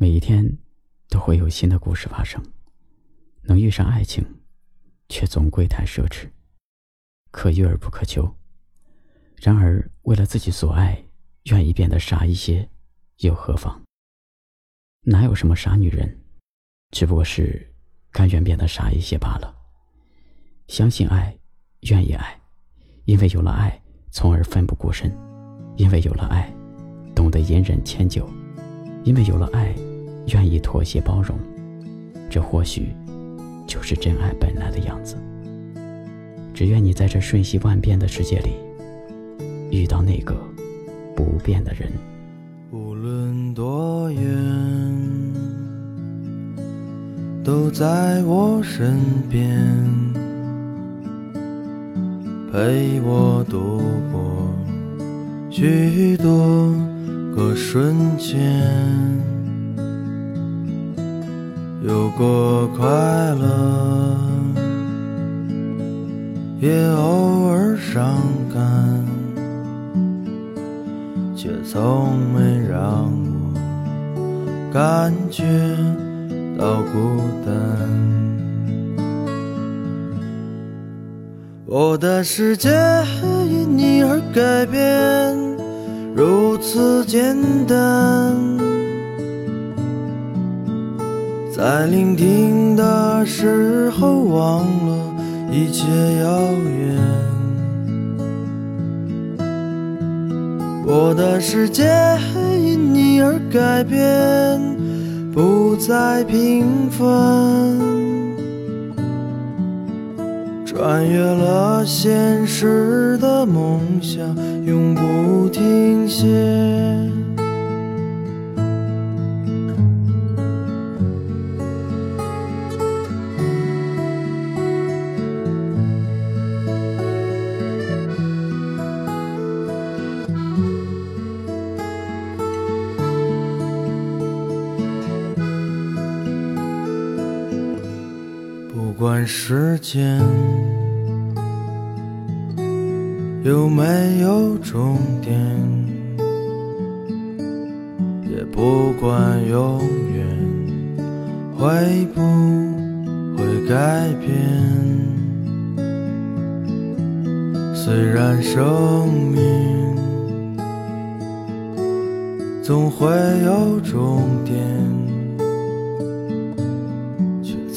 每一天都会有新的故事发生，能遇上爱情，却总归太奢侈，可遇而不可求。然而，为了自己所爱，愿意变得傻一些，又何妨？哪有什么傻女人，只不过是甘愿变得傻一些罢了。相信爱，愿意爱，因为有了爱，从而奋不顾身；因为有了爱，懂得隐忍迁就；因为有了爱。愿意妥协包容，这或许就是真爱本来的样子。只愿你在这瞬息万变的世界里，遇到那个不变的人。无论多远，都在我身边，陪我度过许多个瞬间。有过快乐，也偶尔伤感，却从没让我感觉到孤单。我的世界因你而改变，如此简单。在聆听的时候，忘了一切遥远。我的世界因你而改变，不再平凡。穿越了现实的梦想，永不停歇。不管时间有没有终点，也不管永远会不会改变。虽然生命总会有终点，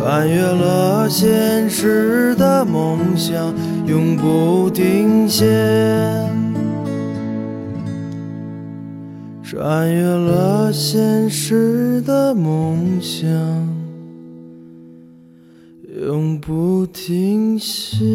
穿越了现实的梦想，永不停歇。穿越了现实的梦想，永不停歇。